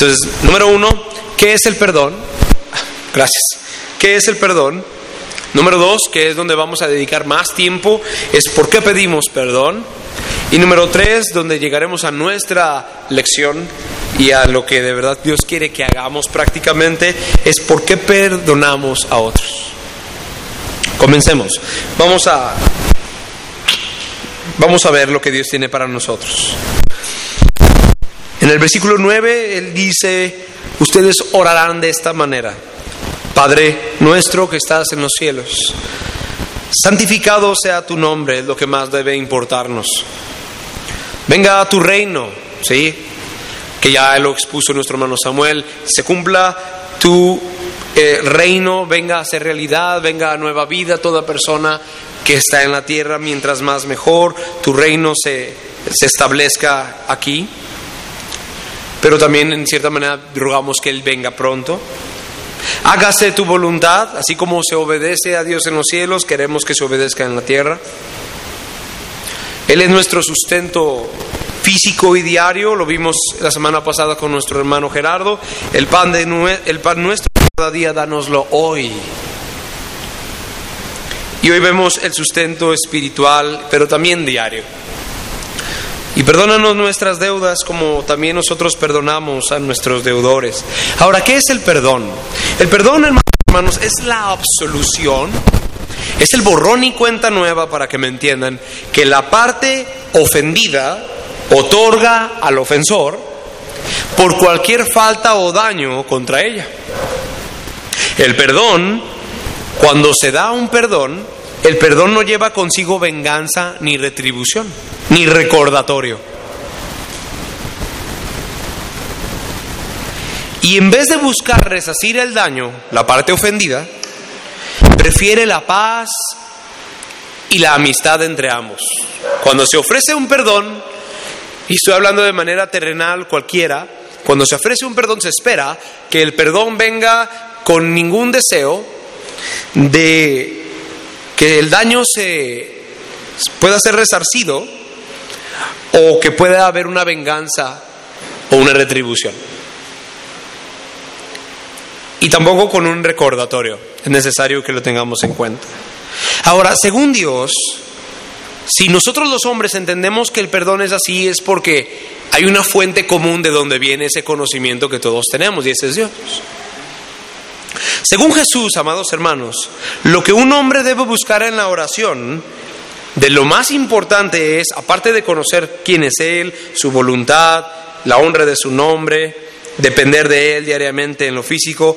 Entonces, número uno, ¿qué es el perdón? Gracias. ¿Qué es el perdón? Número dos, que es donde vamos a dedicar más tiempo, es por qué pedimos perdón. Y número tres, donde llegaremos a nuestra lección y a lo que de verdad Dios quiere que hagamos prácticamente, es por qué perdonamos a otros. Comencemos. Vamos a, vamos a ver lo que Dios tiene para nosotros. En el versículo 9, Él dice, ustedes orarán de esta manera. Padre nuestro que estás en los cielos, santificado sea tu nombre, es lo que más debe importarnos. Venga a tu reino, ¿sí? Que ya lo expuso nuestro hermano Samuel, se cumpla tu eh, reino, venga a ser realidad, venga a nueva vida toda persona que está en la tierra, mientras más mejor, tu reino se, se establezca aquí. Pero también en cierta manera rogamos que Él venga pronto. Hágase tu voluntad, así como se obedece a Dios en los cielos, queremos que se obedezca en la tierra. Él es nuestro sustento físico y diario, lo vimos la semana pasada con nuestro hermano Gerardo. El pan, de, el pan nuestro cada día, danoslo hoy. Y hoy vemos el sustento espiritual, pero también diario. Y perdónanos nuestras deudas como también nosotros perdonamos a nuestros deudores. Ahora, ¿qué es el perdón? El perdón, hermanos, es la absolución, es el borrón y cuenta nueva, para que me entiendan, que la parte ofendida otorga al ofensor por cualquier falta o daño contra ella. El perdón, cuando se da un perdón, el perdón no lleva consigo venganza ni retribución, ni recordatorio. Y en vez de buscar resacir el daño, la parte ofendida, prefiere la paz y la amistad entre ambos. Cuando se ofrece un perdón, y estoy hablando de manera terrenal cualquiera, cuando se ofrece un perdón se espera que el perdón venga con ningún deseo de que el daño se pueda ser resarcido o que pueda haber una venganza o una retribución. Y tampoco con un recordatorio. Es necesario que lo tengamos en cuenta. Ahora, según Dios, si nosotros los hombres entendemos que el perdón es así, es porque hay una fuente común de donde viene ese conocimiento que todos tenemos, y ese es Dios. Según Jesús, amados hermanos, lo que un hombre debe buscar en la oración, de lo más importante es, aparte de conocer quién es Él, su voluntad, la honra de su nombre, depender de Él diariamente en lo físico,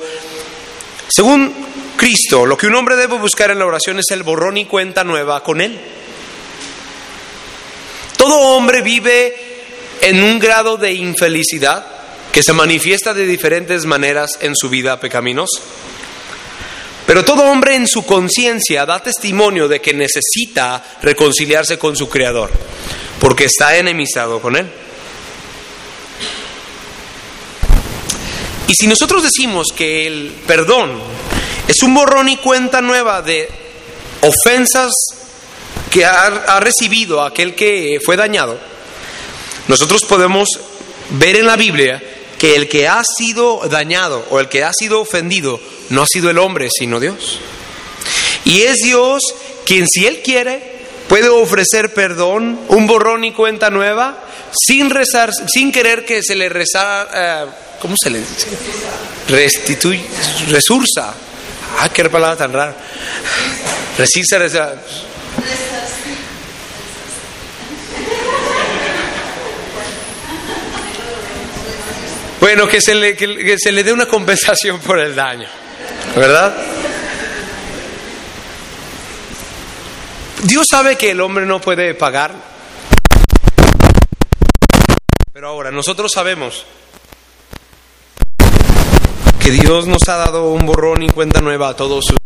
según Cristo, lo que un hombre debe buscar en la oración es el borrón y cuenta nueva con Él. Todo hombre vive en un grado de infelicidad que se manifiesta de diferentes maneras en su vida pecaminosa. Pero todo hombre en su conciencia da testimonio de que necesita reconciliarse con su Creador, porque está enemistado con Él. Y si nosotros decimos que el perdón es un borrón y cuenta nueva de ofensas que ha, ha recibido aquel que fue dañado, nosotros podemos ver en la Biblia que el que ha sido dañado o el que ha sido ofendido no ha sido el hombre, sino Dios. Y es Dios quien, si Él quiere, puede ofrecer perdón, un borrón y cuenta nueva, sin rezar, sin querer que se le rezara, eh, ¿cómo se le dice? Restituye, resursa. Ah, qué palabra tan rara. Resirse, Bueno, que se, le, que se le dé una compensación por el daño, ¿verdad? Dios sabe que el hombre no puede pagar, pero ahora nosotros sabemos que Dios nos ha dado un borrón y cuenta nueva a todos sus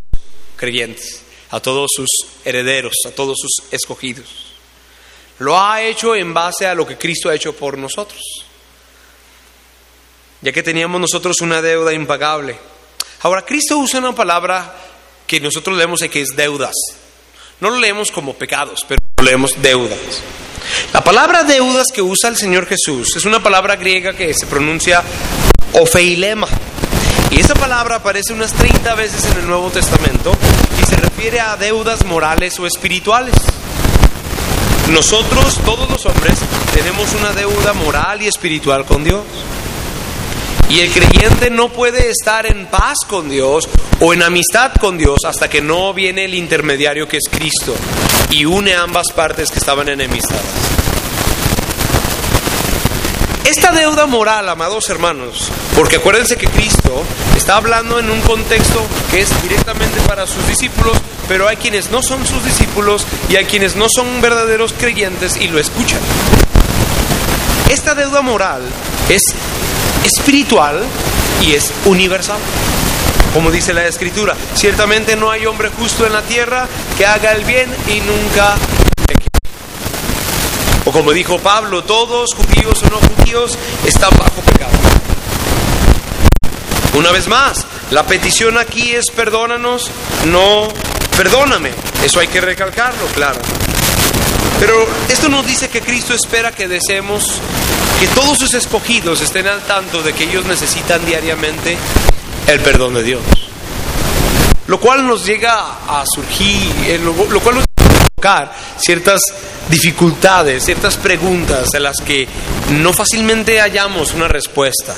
creyentes, a todos sus herederos, a todos sus escogidos. Lo ha hecho en base a lo que Cristo ha hecho por nosotros ya que teníamos nosotros una deuda impagable. Ahora, Cristo usa una palabra que nosotros leemos que es deudas. No lo leemos como pecados, pero lo leemos deudas. La palabra deudas que usa el Señor Jesús es una palabra griega que se pronuncia ofeilema. Y esa palabra aparece unas 30 veces en el Nuevo Testamento y se refiere a deudas morales o espirituales. Nosotros, todos los hombres, tenemos una deuda moral y espiritual con Dios. Y el creyente no puede estar en paz con Dios o en amistad con Dios hasta que no viene el intermediario que es Cristo y une ambas partes que estaban enemistadas. Esta deuda moral, amados hermanos, porque acuérdense que Cristo está hablando en un contexto que es directamente para sus discípulos, pero hay quienes no son sus discípulos y hay quienes no son verdaderos creyentes y lo escuchan. Esta deuda moral es espiritual y es universal. Como dice la escritura, ciertamente no hay hombre justo en la tierra que haga el bien y nunca o como dijo Pablo, todos, judíos o no judíos, están bajo pecado. Una vez más, la petición aquí es perdónanos, no perdóname. Eso hay que recalcarlo, claro. Pero esto nos dice que Cristo espera que deseemos que todos sus escogidos estén al tanto de que ellos necesitan diariamente el perdón de Dios. Lo cual nos llega a surgir, eh, lo cual nos ciertas dificultades, ciertas preguntas a las que no fácilmente hallamos una respuesta.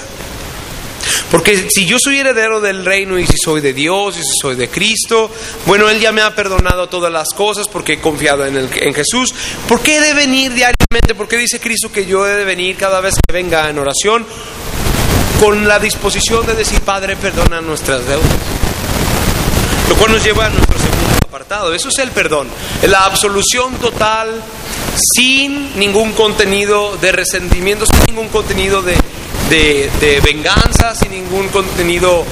Porque si yo soy heredero del reino y si soy de Dios y si soy de Cristo, bueno, Él ya me ha perdonado todas las cosas porque he confiado en, en Jesús. ¿Por qué he de venir diariamente? ¿Por qué dice Cristo que yo he de venir cada vez que venga en oración con la disposición de decir, Padre, perdona nuestras deudas? Lo cual nos lleva a nuestro segundo apartado. Eso es el perdón. La absolución total sin ningún contenido de resentimiento, sin ningún contenido de, de, venganza, sin ningún contenido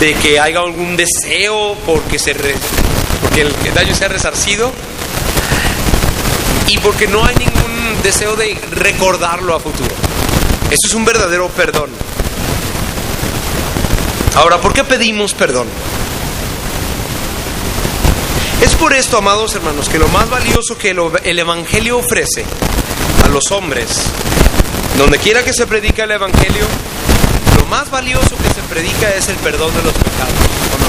de que haya algún deseo porque, se porque el, el daño sea resarcido y porque no hay ningún deseo de recordarlo a futuro. Eso es un verdadero perdón. Ahora, ¿por qué pedimos perdón? Es por esto, amados hermanos, que lo más valioso que el Evangelio ofrece a los hombres, donde quiera que se predica el Evangelio, lo más valioso que se predica es el perdón de los pecados.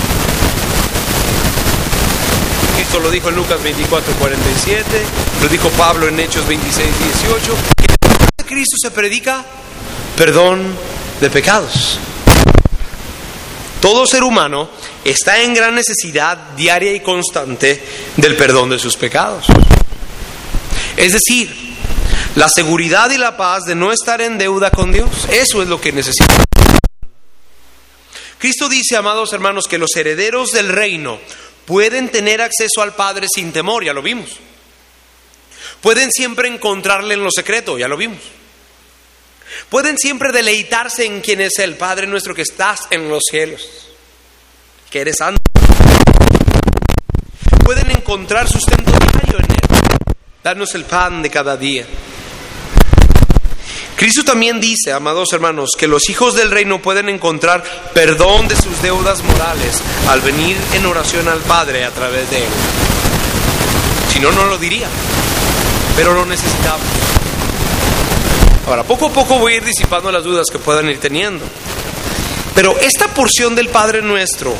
Cristo lo dijo en Lucas 24, 47, lo dijo Pablo en Hechos 26, 18, que en Cristo se predica perdón de pecados. Todo ser humano está en gran necesidad diaria y constante del perdón de sus pecados. Es decir, la seguridad y la paz de no estar en deuda con Dios. Eso es lo que necesita. Cristo dice, amados hermanos, que los herederos del reino pueden tener acceso al Padre sin temor, ya lo vimos. Pueden siempre encontrarle en lo secreto, ya lo vimos. Pueden siempre deleitarse en quien es el Padre nuestro que estás en los cielos, que eres santo. Pueden encontrar sustento diario en Él, darnos el pan de cada día. Cristo también dice, amados hermanos, que los hijos del reino pueden encontrar perdón de sus deudas morales al venir en oración al Padre a través de Él. Si no, no lo diría, pero lo necesitamos. Ahora, poco a poco voy a ir disipando las dudas que puedan ir teniendo. Pero esta porción del Padre Nuestro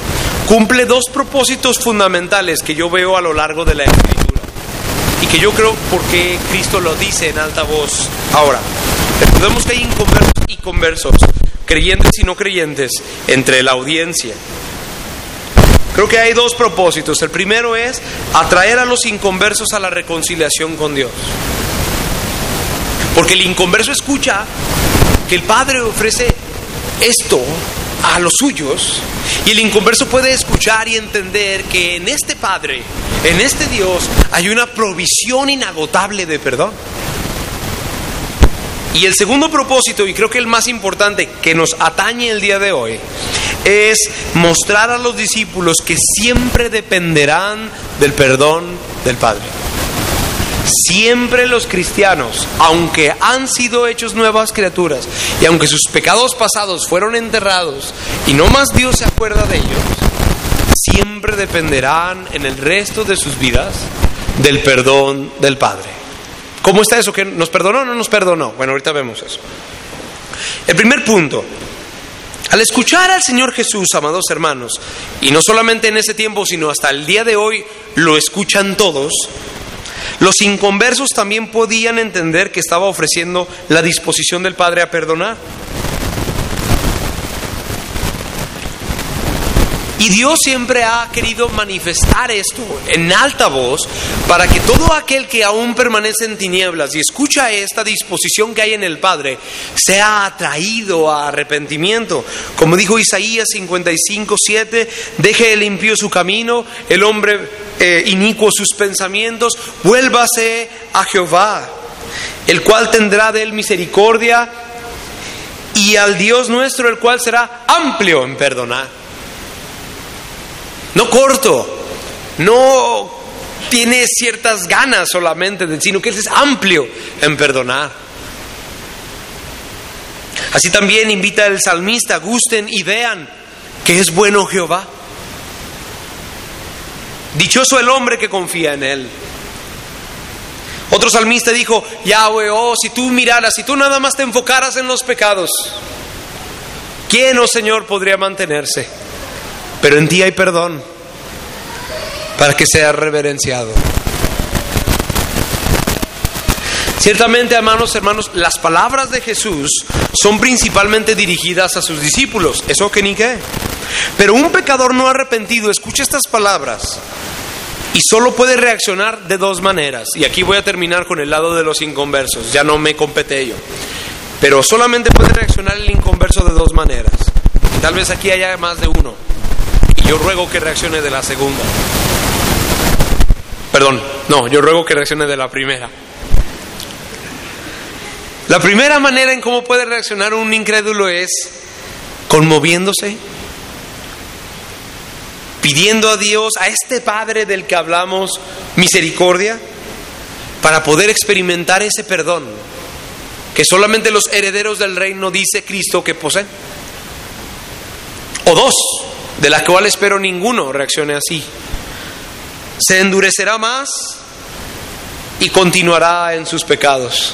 cumple dos propósitos fundamentales que yo veo a lo largo de la Escritura. Y que yo creo porque Cristo lo dice en alta voz. Ahora, recordemos que hay inconversos y conversos, creyentes y no creyentes, entre la audiencia. Creo que hay dos propósitos. El primero es atraer a los inconversos a la reconciliación con Dios. Porque el inconverso escucha que el Padre ofrece esto a los suyos y el inconverso puede escuchar y entender que en este Padre, en este Dios, hay una provisión inagotable de perdón. Y el segundo propósito, y creo que el más importante que nos atañe el día de hoy, es mostrar a los discípulos que siempre dependerán del perdón del Padre. Siempre los cristianos, aunque han sido hechos nuevas criaturas y aunque sus pecados pasados fueron enterrados y no más Dios se acuerda de ellos, siempre dependerán en el resto de sus vidas del perdón del Padre. ¿Cómo está eso? ¿Que nos perdonó o no nos perdonó? Bueno, ahorita vemos eso. El primer punto, Al escuchar al Señor Jesús, amados hermanos, y no solamente en ese tiempo, sino hasta el día de hoy, lo escuchan todos, los inconversos también podían entender que estaba ofreciendo la disposición del Padre a perdonar. Y Dios siempre ha querido manifestar esto en alta voz para que todo aquel que aún permanece en tinieblas y escucha esta disposición que hay en el Padre sea atraído a arrepentimiento. Como dijo Isaías 55, 7, deje el impío su camino, el hombre eh, inicuo sus pensamientos, vuélvase a Jehová, el cual tendrá de él misericordia y al Dios nuestro, el cual será amplio en perdonar no corto, no tiene ciertas ganas solamente, sino que es amplio en perdonar. Así también invita el salmista, gusten y vean que es bueno Jehová. Dichoso el hombre que confía en Él. Otro salmista dijo, Yahweh, oh, si tú miraras, si tú nada más te enfocaras en los pecados, ¿quién, oh Señor, podría mantenerse? Pero en ti hay perdón para que sea reverenciado. Ciertamente, hermanos, hermanos, las palabras de Jesús son principalmente dirigidas a sus discípulos, eso que ni qué. Pero un pecador no arrepentido escucha estas palabras y solo puede reaccionar de dos maneras. Y aquí voy a terminar con el lado de los inconversos, ya no me compete yo. Pero solamente puede reaccionar el inconverso de dos maneras. Tal vez aquí haya más de uno. Yo ruego que reaccione de la segunda. Perdón, no, yo ruego que reaccione de la primera. La primera manera en cómo puede reaccionar un incrédulo es conmoviéndose, pidiendo a Dios, a este Padre del que hablamos, misericordia, para poder experimentar ese perdón que solamente los herederos del reino, dice Cristo, que poseen. O dos, de la cual espero ninguno reaccione así. Se endurecerá más y continuará en sus pecados,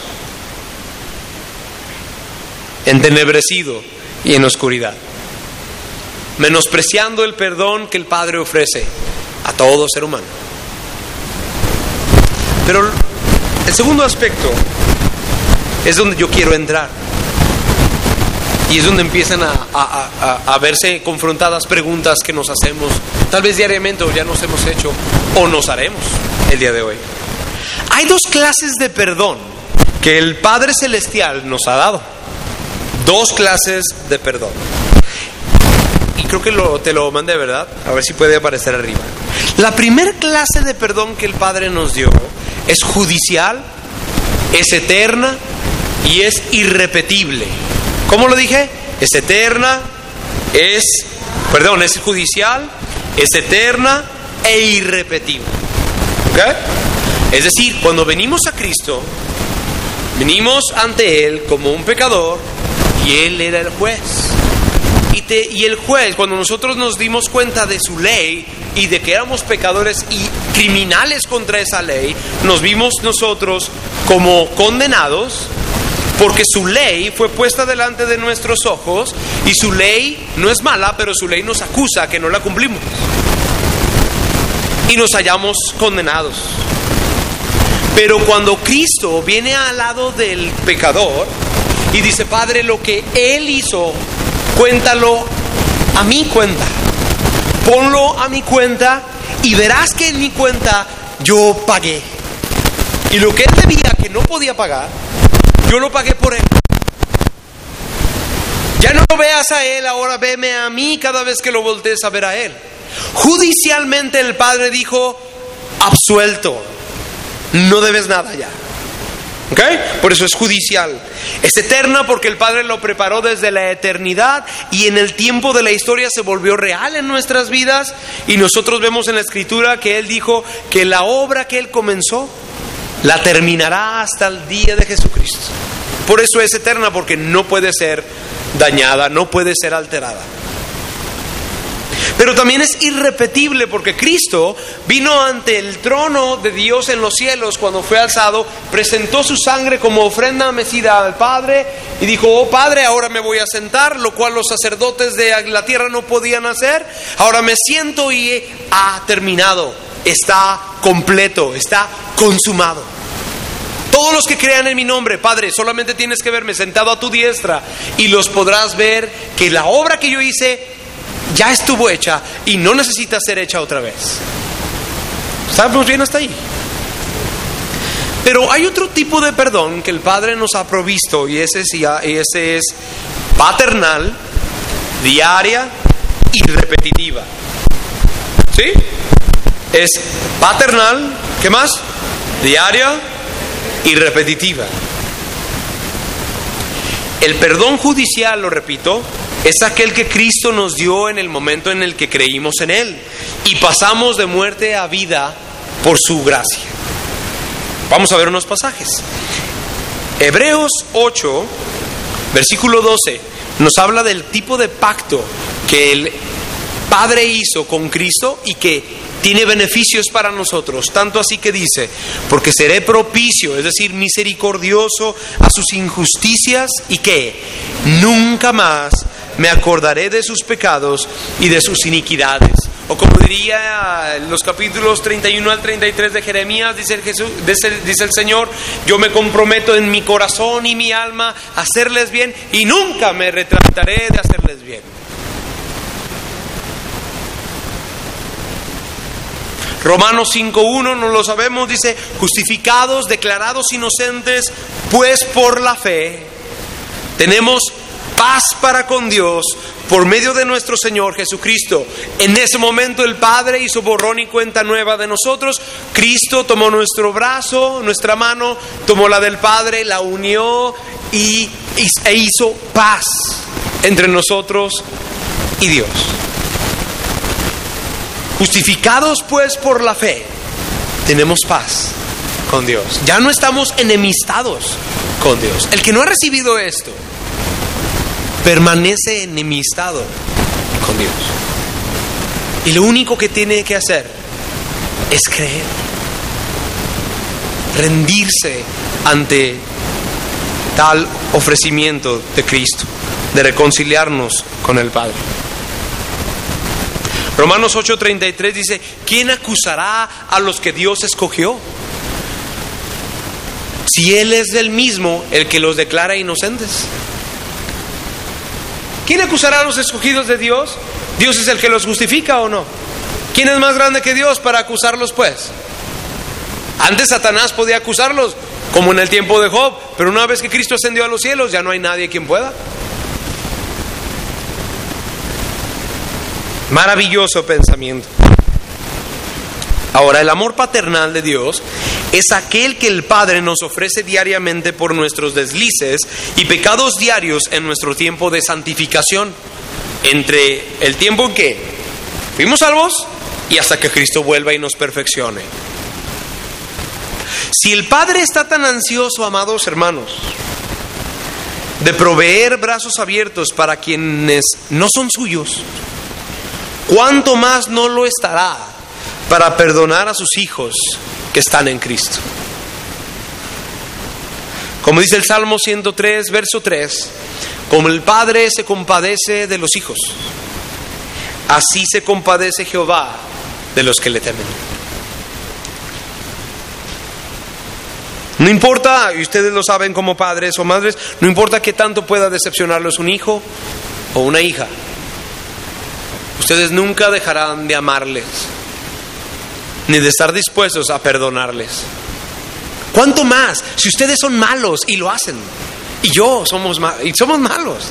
entenebrecido y en oscuridad, menospreciando el perdón que el Padre ofrece a todo ser humano. Pero el segundo aspecto es donde yo quiero entrar. Y es donde empiezan a, verse confrontadas preguntas que nos hacemos, tal vez diariamente o ya nos hemos hecho o nos haremos el día de hoy. Hay dos clases de perdón que el Padre Celestial nos ha dado. Dos clases de perdón. Y creo que te lo mandé, ¿verdad? A ver si puede aparecer arriba. La primera clase de perdón que el Padre nos dio es judicial, es eterna y es irrepetible. ¿Cómo lo dije? Es eterna, es, perdón, es judicial, es eterna e irrepetible. ¿Ok? Es decir, cuando venimos a Cristo, venimos ante Él como un pecador y Él era el juez. Y, y, el juez, cuando nosotros nos dimos cuenta de su ley y de que éramos pecadores y criminales contra esa ley, nos vimos nosotros como condenados porque su ley fue puesta delante de nuestros ojos y su ley no es mala, pero su ley nos acusa que no la cumplimos. Y nos hallamos condenados. Pero cuando Cristo viene al lado del pecador y dice, Padre, lo que Él hizo, cuéntalo a mi cuenta. Ponlo a mi cuenta y verás que en mi cuenta yo pagué. Y lo que Él debía que no podía pagar, yo lo pagué por él. Ya no lo veas a él, ahora veme a mí cada vez que lo voltees a ver a él. Judicialmente el padre dijo, absuelto, no debes nada ya. ¿Ok? Por eso es judicial. Es eterna porque el Padre lo preparó desde la eternidad y en el tiempo de la historia se volvió real en nuestras vidas y nosotros vemos en la escritura que Él dijo que la obra que Él comenzó la terminará hasta el día de Jesucristo. Por eso es eterna, porque no puede ser dañada, no puede ser alterada. Pero también es irrepetible porque Cristo vino ante el trono de Dios en los cielos cuando fue alzado, presentó su sangre como ofrenda mecida al Padre y dijo, oh Padre, ahora me voy a sentar, lo cual los sacerdotes de la tierra no podían hacer. Ahora me siento y ha terminado, está completo, está consumado. Todos los que crean en mi nombre, Padre, solamente tienes que verme sentado a tu diestra y los podrás ver que la obra que yo hice ya estuvo hecha y no necesita ser hecha otra vez. ¿Estamos bien hasta ahí? Pero hay otro tipo de perdón que el Padre nos ha provisto y ese, ese es paternal, diaria y repetitiva. ¿Sí? Es paternal, ¿qué más? Diaria y repetitiva. El perdón judicial, lo repito, es aquel que Cristo nos dio en el momento en el que creímos en Él y pasamos de muerte a vida por su gracia. Vamos a ver unos pasajes. Hebreos 8, versículo 12, nos habla del tipo de pacto que el Padre hizo con Cristo y que tiene beneficios para nosotros, tanto así que dice, porque seré propicio, es decir, misericordioso a sus injusticias y que nunca más me acordaré de sus pecados y de sus iniquidades. O como diría en los capítulos 31 al 33 de Jeremías, dice el, Jesús, dice el Señor, yo me comprometo en mi corazón y mi alma a hacerles bien y nunca me retractaré de hacerles bien. Romanos 5.1, no lo sabemos, dice, justificados, declarados inocentes, pues por la fe tenemos paz para con Dios por medio de nuestro Señor Jesucristo. En ese momento el Padre hizo borrón y cuenta nueva de nosotros. Cristo tomó nuestro brazo, nuestra mano, tomó la del Padre, la unió y, e hizo paz entre nosotros y Dios. Justificados pues por la fe, tenemos paz con Dios. Ya no estamos enemistados con Dios. El que no ha recibido esto, permanece enemistado con Dios. Y lo único que tiene que hacer es creer, rendirse ante tal ofrecimiento de Cristo, de reconciliarnos con el Padre. Romanos 8:33 dice, ¿quién acusará a los que Dios escogió? Si Él es el mismo el que los declara inocentes. ¿Quién acusará a los escogidos de Dios? ¿Dios es el que los justifica o no? ¿Quién es más grande que Dios para acusarlos pues? Antes Satanás podía acusarlos, como en el tiempo de Job, pero una vez que Cristo ascendió a los cielos ya no hay nadie quien pueda. Maravilloso pensamiento. Ahora, el amor paternal de Dios es aquel que el Padre nos ofrece diariamente por nuestros deslices y pecados diarios en nuestro tiempo de santificación, entre el tiempo en que fuimos salvos y hasta que Cristo vuelva y nos perfeccione. Si el Padre está tan ansioso, amados hermanos, de proveer brazos abiertos para quienes no son suyos, ¿cuánto más no lo estará para perdonar a sus hijos que están en Cristo. Como dice el Salmo 103, verso 3, como el Padre se compadece de los hijos, así se compadece Jehová de los que le temen. No importa, y ustedes lo saben como padres o madres, no importa que tanto pueda decepcionarlos un hijo o una hija, ustedes nunca dejarán de amarles ni de estar dispuestos a perdonarles. ¿Cuánto más? Si ustedes son malos y lo hacen, y yo somos, y somos malos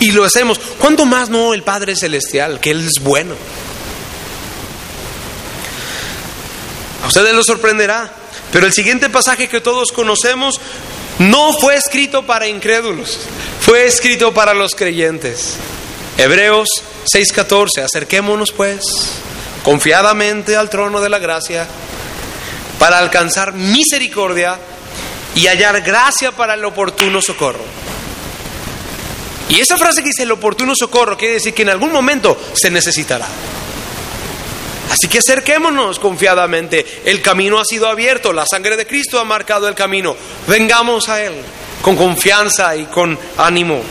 y lo hacemos, ¿cuánto más no el Padre Celestial, que Él es bueno? A ustedes lo sorprenderá, pero el siguiente pasaje que todos conocemos no fue escrito para incrédulos, fue escrito para los creyentes. Hebreos 6:14, acerquémonos pues confiadamente al trono de la gracia para alcanzar misericordia y hallar gracia para el oportuno socorro. Y esa frase que dice el oportuno socorro quiere decir que en algún momento se necesitará. Así que acerquémonos confiadamente. El camino ha sido abierto, la sangre de Cristo ha marcado el camino. Vengamos a Él con confianza y con ánimo.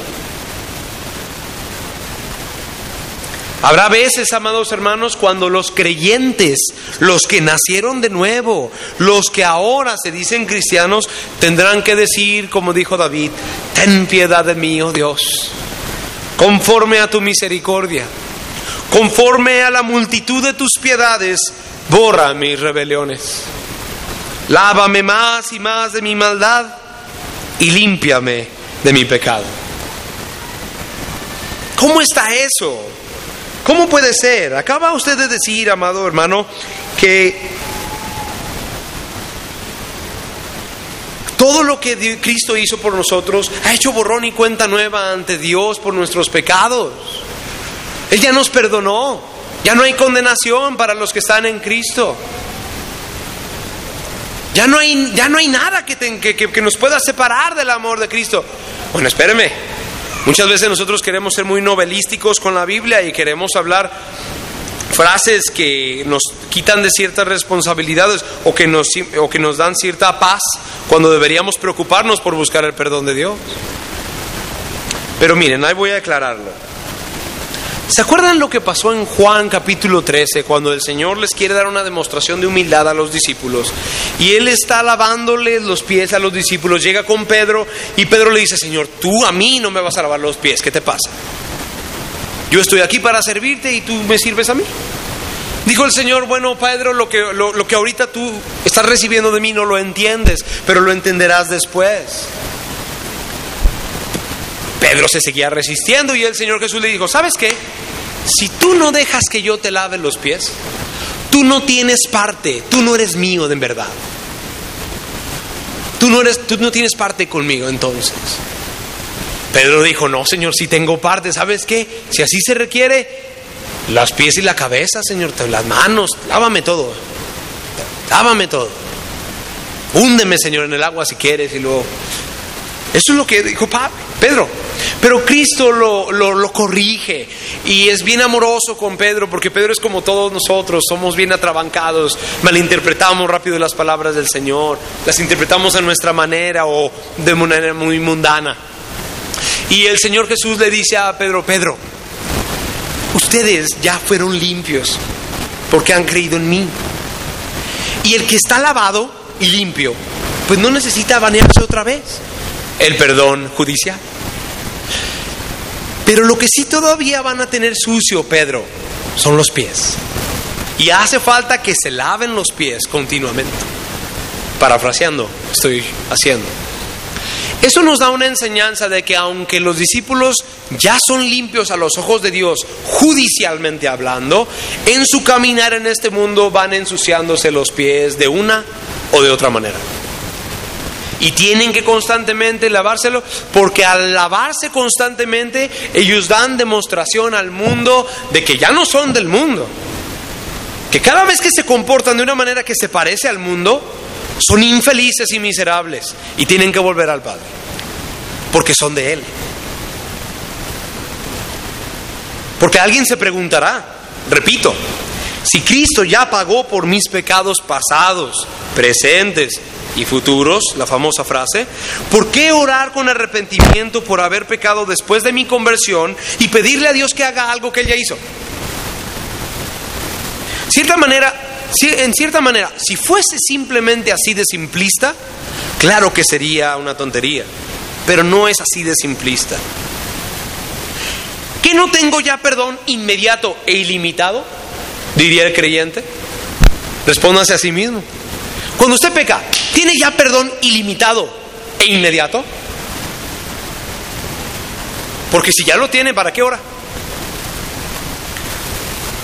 Habrá veces, amados hermanos, cuando los creyentes, los que nacieron de nuevo, los que ahora se dicen cristianos, tendrán que decir, como dijo David, ten piedad de mí, oh Dios, conforme a tu misericordia, conforme a la multitud de tus piedades, borra mis rebeliones. Lávame más y más de mi maldad y límpiame de mi pecado. ¿Cómo está eso? ¿Cómo puede ser? Acaba usted de decir, amado hermano, que todo lo que Cristo hizo por nosotros ha hecho borrón y cuenta nueva ante Dios por nuestros pecados. Él ya nos perdonó. Ya no hay condenación para los que están en Cristo. Ya no hay, ya no hay nada que, que, nos pueda separar del amor de Cristo. Bueno, espéreme. Muchas veces nosotros queremos ser muy novelísticos con la Biblia y queremos hablar frases que nos quitan de ciertas responsabilidades o que nos, o que nos dan cierta paz cuando deberíamos preocuparnos por buscar el perdón de Dios. Pero miren, ahí voy a aclararlo. ¿Se acuerdan lo que pasó en Juan capítulo 13 cuando el Señor les quiere dar una demostración de humildad a los discípulos? Y Él está lavándoles los pies a los discípulos, llega con Pedro y Pedro le dice, Señor, tú a mí no me vas a lavar los pies, ¿qué te pasa? Yo estoy aquí para servirte y tú me sirves a mí. Dijo el Señor, bueno, Pedro, lo que, lo, lo que ahorita tú estás recibiendo de mí no lo entiendes, pero lo entenderás después. Pedro se seguía resistiendo y el Señor Jesús le dijo, ¿sabes qué? Si tú no dejas que yo te lave los pies, tú no tienes parte, tú no eres mío de verdad. Tú no, eres, tú no tienes parte conmigo entonces. Pedro dijo, no, Señor, si tengo parte, ¿sabes qué? Si así se requiere, las pies y la cabeza, Señor, las manos, lávame todo. Lávame todo. Húndeme, Señor, en el agua si quieres y luego... Eso es lo que dijo Pedro. Pero Cristo lo, lo, corrige y es bien amoroso con Pedro, porque Pedro es como todos nosotros, somos bien atrabancados, malinterpretamos rápido las palabras del Señor, las interpretamos a nuestra manera o de manera muy mundana. Y el Señor Jesús le dice a Pedro, Pedro, ustedes ya fueron limpios porque han creído en mí. Y el que está lavado y limpio, pues no necesita bañarse otra vez. El perdón judicial. Pero lo que sí todavía van a tener sucio, Pedro, son los pies. Y hace falta que se laven los pies continuamente. Parafraseando, estoy haciendo. Eso nos da una enseñanza de que aunque los discípulos ya son limpios a los ojos de Dios, judicialmente hablando, en su caminar en este mundo van ensuciándose los pies de una o de otra manera y tienen que constantemente lavárselo porque al lavarse constantemente ellos dan demostración al mundo de que ya no son del mundo. Que cada vez que se comportan de una manera que se parece al mundo, son infelices y miserables y tienen que volver al Padre porque son de Él. Porque alguien se preguntará, repito, si Cristo ya pagó por mis pecados pasados, presentes y futuros, la famosa frase, ¿por qué orar con arrepentimiento por haber pecado después de mi conversión y pedirle a Dios que haga algo que Él ya hizo? Cierta manera, en cierta manera, si fuese simplemente así de simplista, claro que sería una tontería, pero no es así de simplista. ¿Que no tengo ya perdón inmediato e ilimitado? Diría el creyente. Respóndase a sí mismo. Cuando usted peca, ¿tiene ya perdón ilimitado e inmediato? Porque si ya lo tiene, ¿para qué hora?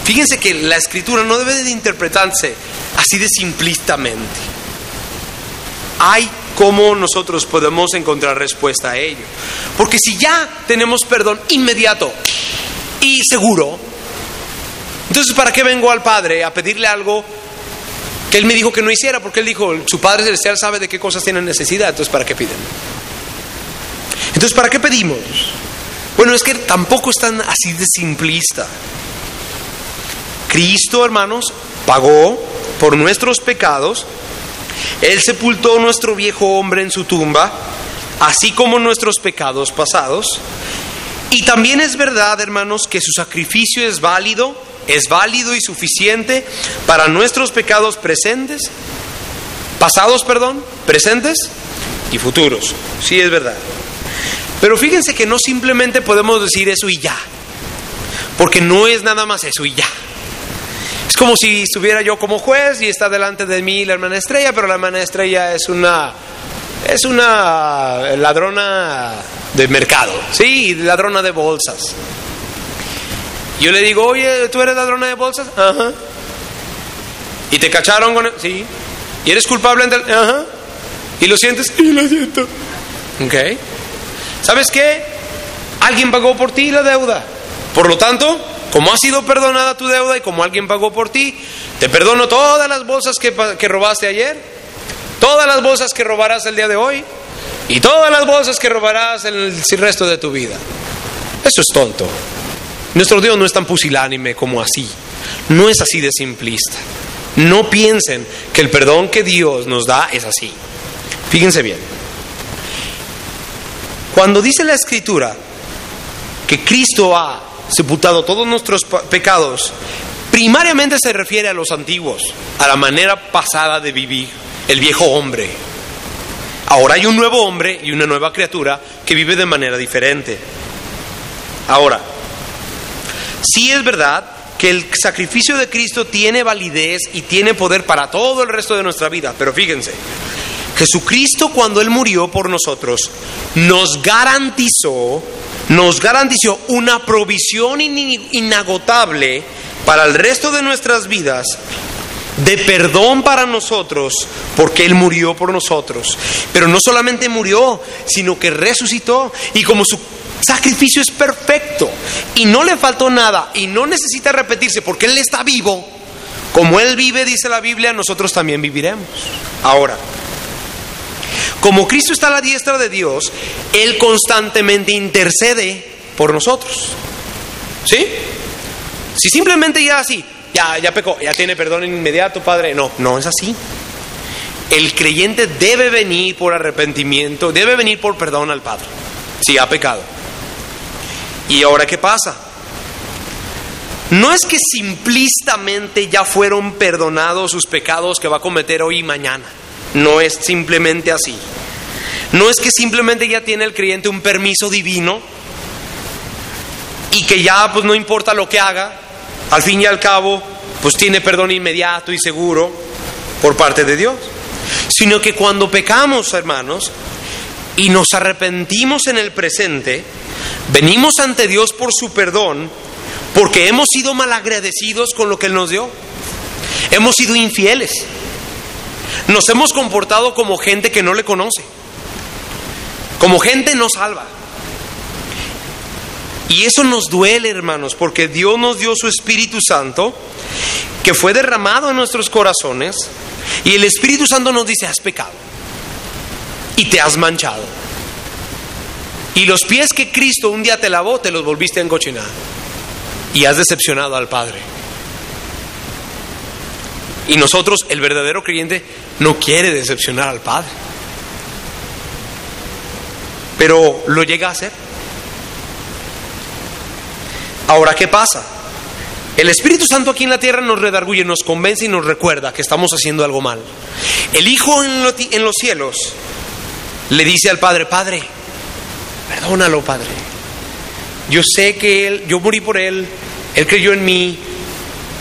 Fíjense que la escritura no debe de interpretarse así de simplistamente. Hay cómo nosotros podemos encontrar respuesta a ello. Porque si ya tenemos perdón inmediato y seguro, entonces ¿para qué vengo al Padre a pedirle algo que él me dijo que no hiciera, porque él dijo, su Padre Celestial sabe de qué cosas tienen necesidad, entonces ¿para qué piden? Entonces, ¿para qué pedimos? Bueno, es que tampoco es tan así de simplista. Cristo, hermanos, pagó por nuestros pecados, Él sepultó nuestro viejo hombre en su tumba, así como nuestros pecados pasados. Y también es verdad, hermanos, que su sacrificio es válido, es válido y suficiente para nuestros pecados presentes, pasados, perdón, presentes y futuros. Sí, es verdad. Pero fíjense que no simplemente podemos decir eso y ya, porque no es nada más eso y ya. Es como si estuviera yo como juez y está delante de mí la hermana Estrella, pero la hermana Estrella es una es una ladrona de mercado, sí, ladrona de bolsas. Yo le digo, oye, ¿tú eres ladrona de bolsas? Ajá. ¿Y te cacharon con él? Sí. ¿Y eres culpable? Ajá. ¿Y lo sientes? Y lo siento. Ok. ¿Sabes qué? Alguien pagó por ti la deuda. Por lo tanto, como ha sido perdonada tu deuda y como alguien pagó por ti, te perdono todas las bolsas que, que robaste ayer, todas las bolsas que robarás el día de hoy y todas las bolsas que robarás el, el resto de tu vida. Eso es tonto. Nuestro Dios no es tan pusilánime como así. No es así de simplista. No piensen que el perdón que Dios nos da es así. Fíjense bien. Cuando dice la Escritura que Cristo ha sepultado todos nuestros pecados, primariamente se refiere a los antiguos, a la manera pasada de vivir, el viejo hombre. Ahora hay un nuevo hombre y una nueva criatura que vive de manera diferente. Ahora, sí es verdad que el sacrificio de Cristo tiene validez y tiene poder para todo el resto de nuestra vida, pero fíjense, Jesucristo cuando Él murió por nosotros nos garantizó, nos garantizó una provisión inagotable para el resto de nuestras vidas de perdón para nosotros, porque Él murió por nosotros. Pero no solamente murió, sino que resucitó y como su sacrificio es perfecto y no le faltó nada y no necesita repetirse porque Él está vivo, como Él vive, dice la Biblia, nosotros también viviremos. Ahora, como Cristo está a la diestra de Dios, Él constantemente intercede por nosotros. ¿Sí? Si simplemente ya así, ya, ya pecó, ya tiene perdón inmediato, Padre. No, no es así. El creyente debe venir por arrepentimiento, debe venir por perdón al Padre, si ha pecado. ¿Y ahora qué pasa? No es que simplistamente ya fueron perdonados sus pecados que va a cometer hoy y mañana. No es simplemente así. No es que simplemente ya tiene el creyente un permiso divino y que ya pues no importa lo que haga, al fin y al cabo pues tiene perdón inmediato y seguro por parte de Dios. Sino que cuando pecamos, hermanos, y nos arrepentimos en el presente, venimos ante Dios por su perdón porque hemos sido malagradecidos con lo que Él nos dio. Hemos sido infieles. Nos hemos comportado como gente que no le conoce, como gente no salva. Y eso nos duele, hermanos, porque Dios nos dio su Espíritu Santo, que fue derramado en nuestros corazones, y el Espíritu Santo nos dice, has pecado, y te has manchado. Y los pies que Cristo un día te lavó, te los volviste a encochinar, y has decepcionado al Padre. Y nosotros, el verdadero creyente, no quiere decepcionar al Padre. Pero lo llega a hacer. Ahora, ¿qué pasa? El Espíritu Santo aquí en la tierra nos redarguye, nos convence y nos recuerda que estamos haciendo algo mal. El Hijo en los cielos le dice al Padre, Padre, perdónalo, Padre. Yo sé que Él, yo morí por Él, Él creyó en mí,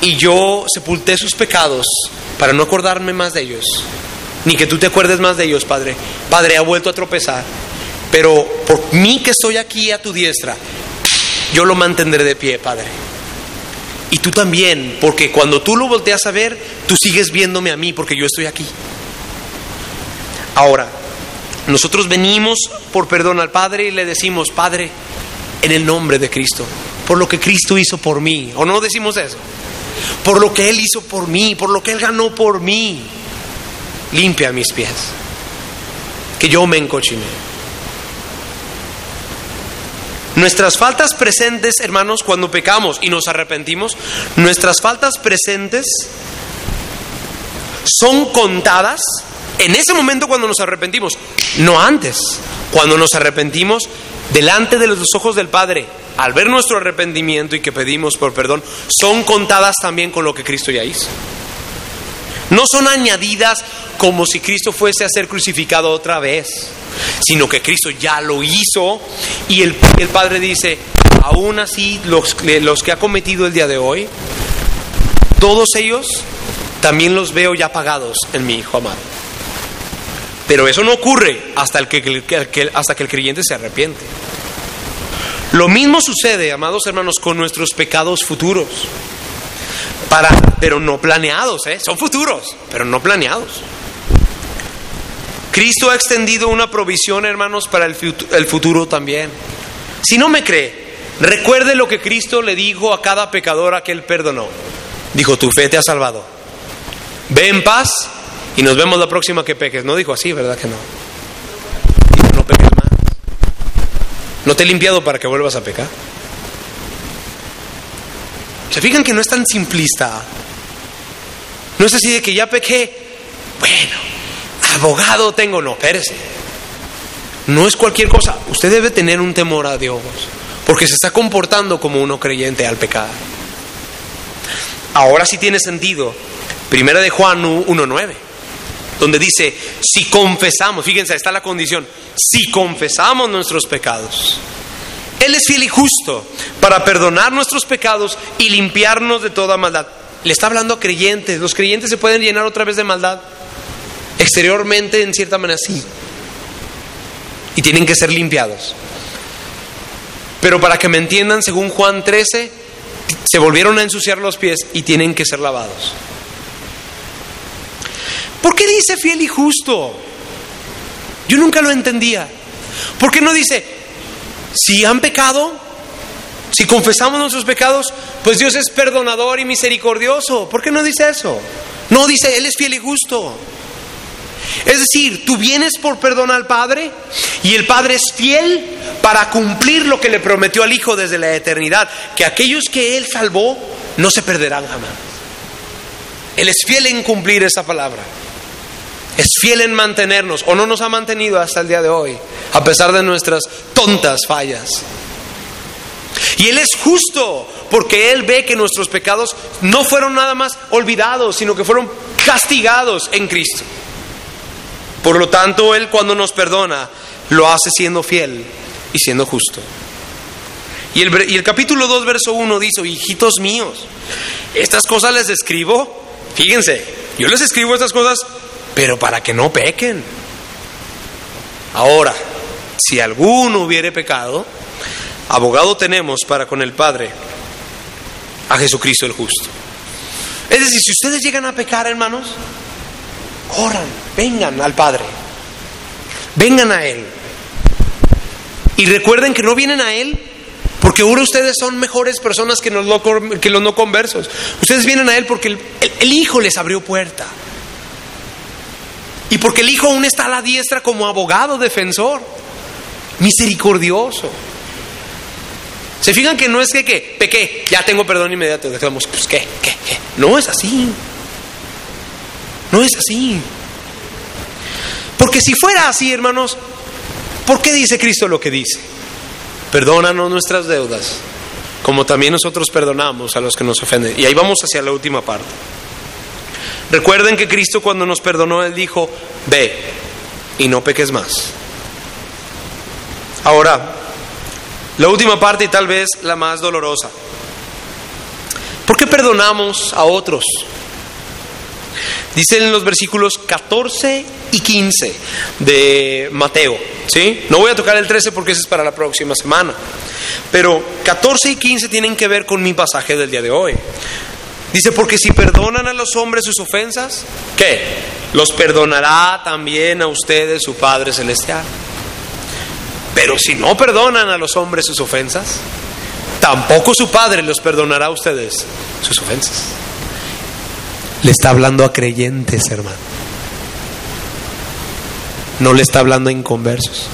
y yo sepulté sus pecados para no acordarme más de ellos, ni que tú te acuerdes más de ellos, Padre. Padre, ha vuelto a tropezar, pero por mí que estoy aquí a tu diestra, yo lo mantendré de pie, Padre. Y tú también, porque cuando tú lo volteas a ver, tú sigues viéndome a mí, porque yo estoy aquí. Ahora, nosotros venimos por perdón al Padre y le decimos, Padre, en el nombre de Cristo, por lo que Cristo hizo por mí. ¿O no decimos eso? por lo que Él hizo por mí, por lo que Él ganó por mí. Limpia mis pies, que yo me encochiné. Nuestras faltas presentes, hermanos, cuando pecamos y nos arrepentimos, nuestras faltas presentes son contadas en ese momento cuando nos arrepentimos, no antes. Cuando nos arrepentimos delante de los ojos del Padre, al ver nuestro arrepentimiento y que pedimos por perdón, son contadas también con lo que Cristo ya hizo. No son añadidas como si Cristo fuese a ser crucificado otra vez, sino que Cristo ya lo hizo y el, el Padre dice, aún así los, los que ha cometido el día de hoy, todos ellos también los veo ya pagados en mi Hijo amado. Pero eso no ocurre hasta, el que, hasta que el creyente se arrepiente. Lo mismo sucede, amados hermanos, con nuestros pecados futuros. Para, pero no planeados, ¿eh? son futuros, pero no planeados. Cristo ha extendido una provisión, hermanos, para el el futuro también. Si no me cree, recuerde lo que Cristo le dijo a cada pecador a que él perdonó. Dijo, tu fe te ha salvado. Ve en paz y nos vemos la próxima que peques. No dijo así, ¿verdad que no? Dijo, no peques más. No te he limpiado para que vuelvas a pecar. ¿Se fijan que no es tan simplista? No es así de que ya pequé. Bueno, abogado tengo. No, espérese. No es cualquier cosa. Usted debe tener un temor a Dios. Porque se está comportando como uno creyente al pecar ahora sí tiene sentido. Primera de Juan 1.9, donde dice, si confesamos, fíjense, está la condición, si confesamos nuestros pecados, Él es fiel y justo para perdonar nuestros pecados y limpiarnos de toda maldad. Le está hablando a creyentes, los creyentes se pueden llenar otra vez de maldad, exteriormente en cierta manera sí, y tienen que ser limpiados. Pero para que me entiendan, según Juan 13, se volvieron a ensuciar los pies y tienen que ser lavados. ¿Por qué dice fiel y justo? Yo nunca lo entendía. ¿Por qué no dice, si han pecado, si confesamos nuestros pecados, pues Dios es perdonador y misericordioso? ¿Por qué no dice eso? No, dice, Él es fiel y justo. Es decir, tú vienes por perdón al Padre y el Padre es fiel para cumplir lo que le prometió al Hijo desde la eternidad, que aquellos que Él salvó no se perderán jamás. Él es fiel en cumplir esa palabra. Es fiel en mantenernos, o no nos ha mantenido hasta el día de hoy, a pesar de nuestras tontas fallas. Y Él es justo, porque Él ve que nuestros pecados no fueron nada más olvidados, sino que fueron castigados en Cristo. Por lo tanto, Él cuando nos perdona, lo hace siendo fiel y siendo justo. Y el, y el capítulo 2, verso 1 dice, hijitos míos, estas cosas les escribo, fíjense, yo les escribo estas cosas, pero para que no pequen. Ahora, si alguno hubiere pecado, abogado tenemos para con el Padre, a Jesucristo el justo. Es decir, si ustedes llegan a pecar, hermanos, corran, vengan al Padre, vengan a Él. Y recuerden que no vienen a Él porque ahora ustedes son mejores personas que los, no, que los no conversos. Ustedes vienen a Él porque el Hijo les abrió puerta. Y porque el Hijo aún está a la diestra como abogado defensor, misericordioso. Se fijan que no es que, que pequé, ya tengo perdón inmediato, dejamos, pues qué, qué, qué. No es así. No es así. Porque si fuera así, hermanos, ¿por qué dice Cristo lo que dice? Perdónanos nuestras deudas, como también nosotros perdonamos a los que nos ofenden. Y ahí vamos hacia la última parte. Recuerden que Cristo cuando nos perdonó, Él dijo, ve y no peques más. Ahora, la última parte y tal vez la más dolorosa. ¿Por qué perdonamos a otros? Dice en los versículos 14 y 15 de Mateo. ¿sí? No voy a tocar el 13 porque ese es para la próxima semana. Pero 14 y 15 tienen que ver con mi pasaje del día de hoy. Dice, porque si perdonan a los hombres sus ofensas, ¿qué? Los perdonará también a ustedes su Padre Celestial. Pero si no perdonan a los hombres sus ofensas, tampoco su Padre los perdonará a ustedes sus ofensas. Le está hablando a creyentes, hermano. No le está hablando a inconversos.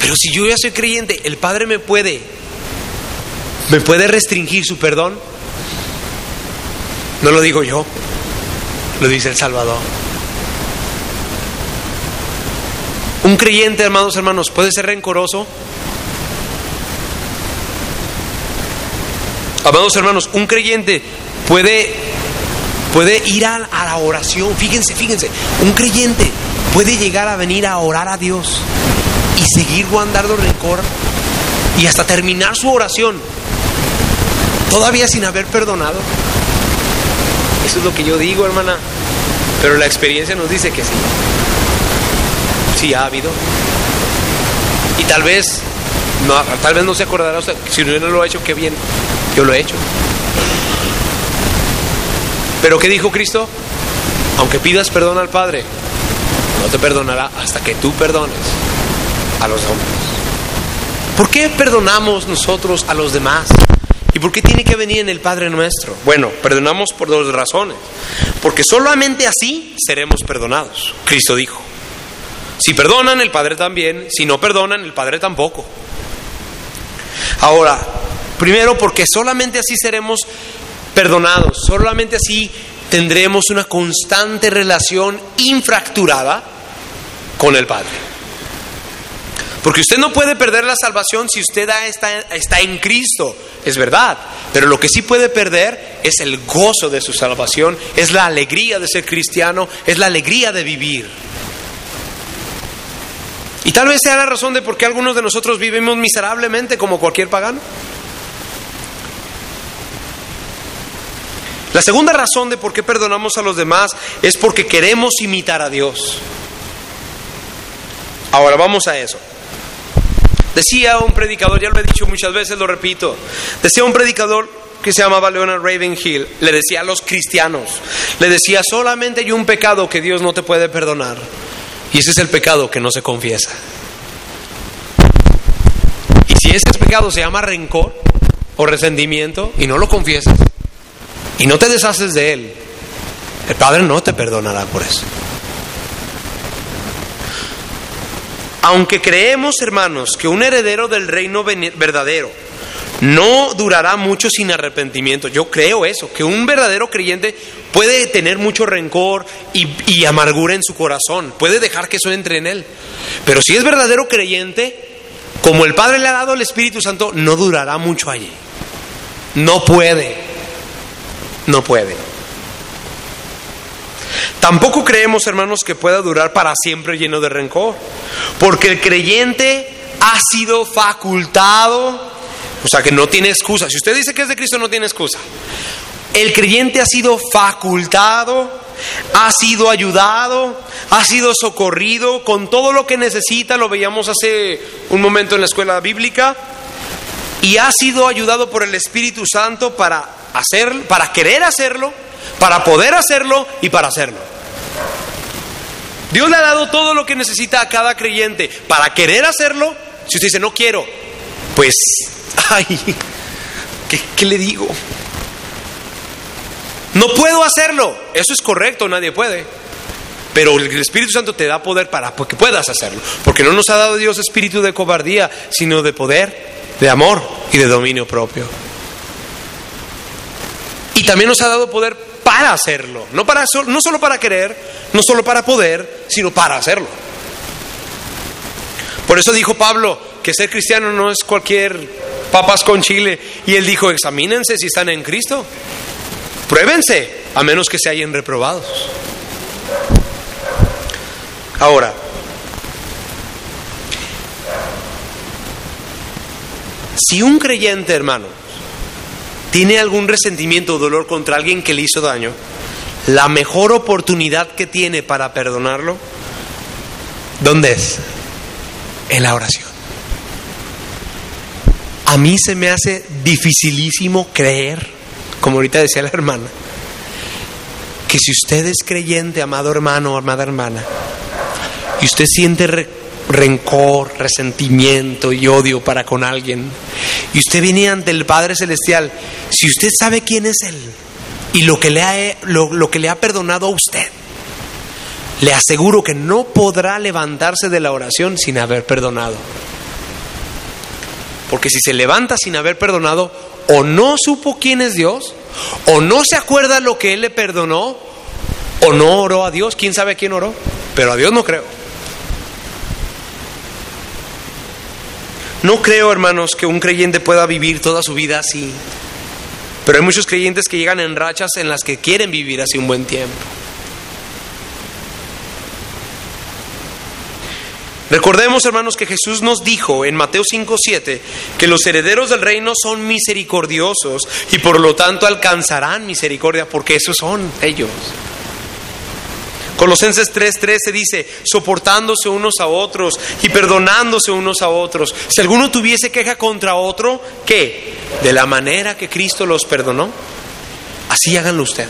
Pero si yo ya soy creyente, el Padre me puede, me puede restringir su perdón. No lo digo yo, lo dice el Salvador. Un creyente, hermanos, hermanos, puede ser rencoroso. Amados hermanos, un creyente puede, puede ir a, a la oración. Fíjense, fíjense, un creyente puede llegar a venir a orar a Dios y seguir guardando rencor y hasta terminar su oración todavía sin haber perdonado. Eso es lo que yo digo, hermana. Pero la experiencia nos dice que sí. Sí ha habido. Y tal vez, no, tal vez no se acordará si no lo ha hecho, qué bien. Yo lo he hecho. Pero ¿qué dijo Cristo? Aunque pidas perdón al Padre, no te perdonará hasta que tú perdones a los hombres. ¿Por qué perdonamos nosotros a los demás? ¿Y por qué tiene que venir en el Padre nuestro? Bueno, perdonamos por dos razones. Porque solamente así seremos perdonados. Cristo dijo. Si perdonan, el Padre también. Si no perdonan, el Padre tampoco. Ahora, primero porque solamente así seremos perdonados. Solamente así tendremos una constante relación infracturada con el Padre. Porque usted no puede perder la salvación si usted está, en Cristo, es verdad. Pero lo que sí puede perder es el gozo de su salvación, es la alegría de ser cristiano, es la alegría de vivir. Y tal vez sea la razón de por qué algunos de nosotros vivimos miserablemente como cualquier pagano. La segunda razón de por qué perdonamos a los demás es porque queremos imitar a Dios. Ahora vamos a eso. Decía un predicador, ya lo he dicho muchas veces, lo repito, decía un predicador que se llamaba Leonard Ravenhill, le decía a los cristianos, le decía, solamente hay un pecado que Dios no te puede perdonar, y ese es el pecado que no se confiesa. Y si ese pecado se llama rencor o resentimiento y no lo confiesas y no te deshaces de él, el Padre no te perdonará por eso. Aunque creemos, hermanos, que un heredero del reino verdadero no durará mucho sin arrepentimiento, yo creo eso, que un verdadero creyente puede tener mucho rencor y, amargura en su corazón, puede dejar que eso entre en él. Pero si es verdadero creyente, como el Padre le ha dado el Espíritu Santo, no durará mucho allí. No puede. No puede. Tampoco creemos, hermanos, que pueda durar para siempre lleno de rencor, porque el creyente ha sido facultado, o sea que no tiene excusa. Si usted dice que es de Cristo, no tiene excusa. El creyente ha sido facultado, ha sido ayudado, ha sido socorrido con todo lo que necesita, lo veíamos hace un momento en la escuela bíblica, y ha sido ayudado por el Espíritu Santo para hacer, para querer hacerlo para poder hacerlo y para hacerlo. Dios le ha dado todo lo que necesita a cada creyente para querer hacerlo. Si usted dice, no quiero, pues, ay, ¿qué, le digo? No puedo hacerlo. Eso es correcto, nadie puede. Pero el Espíritu Santo te da poder para que puedas hacerlo. Porque no nos ha dado Dios espíritu de cobardía, sino de poder, de amor y de dominio propio. Y también nos ha dado poder para hacerlo, no, para, no solo para querer, no solo para poder, sino para hacerlo. Por eso dijo Pablo que ser cristiano no es cualquier papas con chile. Y él dijo, examínense si están en Cristo. Pruébense, a menos que se hayan reprobados. Ahora, si un creyente, hermano, tiene algún resentimiento o dolor contra alguien que le hizo daño, la mejor oportunidad que tiene para perdonarlo, ¿dónde es? En la oración. A mí se me hace dificilísimo creer, como ahorita decía la hermana, que si usted es creyente, amado hermano o amada hermana, y usted siente rencor, resentimiento y odio para con alguien, y usted viene ante el Padre Celestial, si usted sabe quién es Él y lo que le ha, lo, que le ha perdonado a usted, le aseguro que no podrá levantarse de la oración sin haber perdonado. Porque si se levanta sin haber perdonado, o no supo quién es Dios, O no se acuerda lo que Él le perdonó, o no oró a Dios. ¿Quién sabe quién oró? Pero a Dios no creo. No creo, hermanos, que un creyente pueda vivir toda su vida así. Pero hay muchos creyentes que llegan en rachas en las que quieren vivir así un buen tiempo. Recordemos, hermanos, que Jesús nos dijo en Mateo 5:7 que los herederos del reino son misericordiosos y por lo tanto alcanzarán misericordia porque esos son ellos. Colosenses 3:13 dice, soportándose unos a otros y perdonándose unos a otros. Si alguno tuviese queja contra otro, ¿qué? De la manera que Cristo los perdonó, así háganlo ustedes.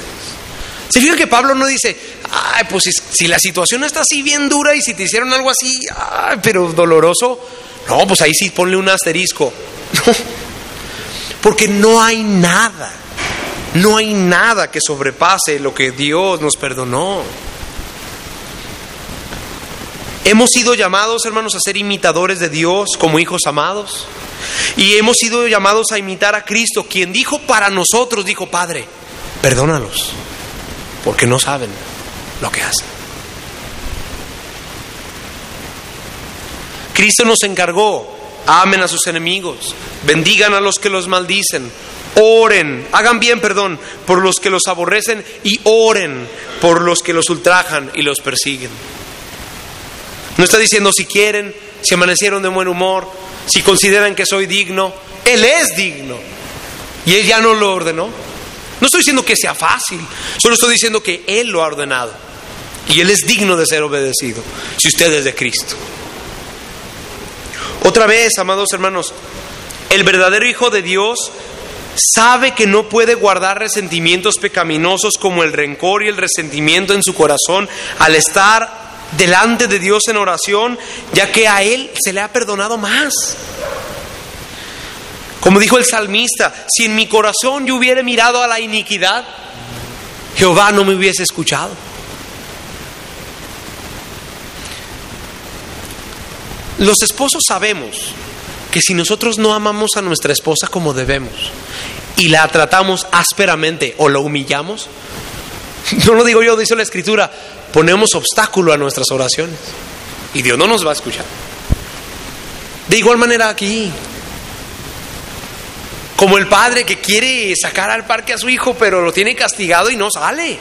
¿Se fijan que Pablo no dice, ay, pues si, la situación está así bien dura y si te hicieron algo así, ay, pero doloroso, no, pues ahí sí ponle un asterisco. Porque no hay nada, no hay nada que sobrepase lo que Dios nos perdonó. Hemos sido llamados, hermanos, a ser imitadores de Dios como hijos amados. Y hemos sido llamados a imitar a Cristo, quien dijo para nosotros, dijo, Padre, perdónalos, porque no saben lo que hacen. Cristo nos encargó, amen a sus enemigos, bendigan a los que los maldicen, oren, hagan bien, perdón, por los que los aborrecen y oren por los que los ultrajan y los persiguen. No está diciendo si quieren, si amanecieron de buen humor, si consideran que soy digno. Él es digno. Y Él ya no lo ordenó. No estoy diciendo que sea fácil, solo estoy diciendo que Él lo ha ordenado. Y Él es digno de ser obedecido, si usted es de Cristo. Otra vez, amados hermanos, el verdadero Hijo de Dios sabe que no puede guardar resentimientos pecaminosos como el rencor y el resentimiento en su corazón al estar delante de Dios en oración, ya que a Él se le ha perdonado más. Como dijo el salmista, si en mi corazón yo hubiera mirado a la iniquidad, Jehová no me hubiese escuchado. Los esposos sabemos que si nosotros no amamos a nuestra esposa como debemos y la tratamos ásperamente o la humillamos, no lo digo yo, dice la escritura, ponemos obstáculo a nuestras oraciones y Dios no nos va a escuchar. De igual manera aquí, como el padre que quiere sacar al parque a su hijo, pero lo tiene castigado y no sale.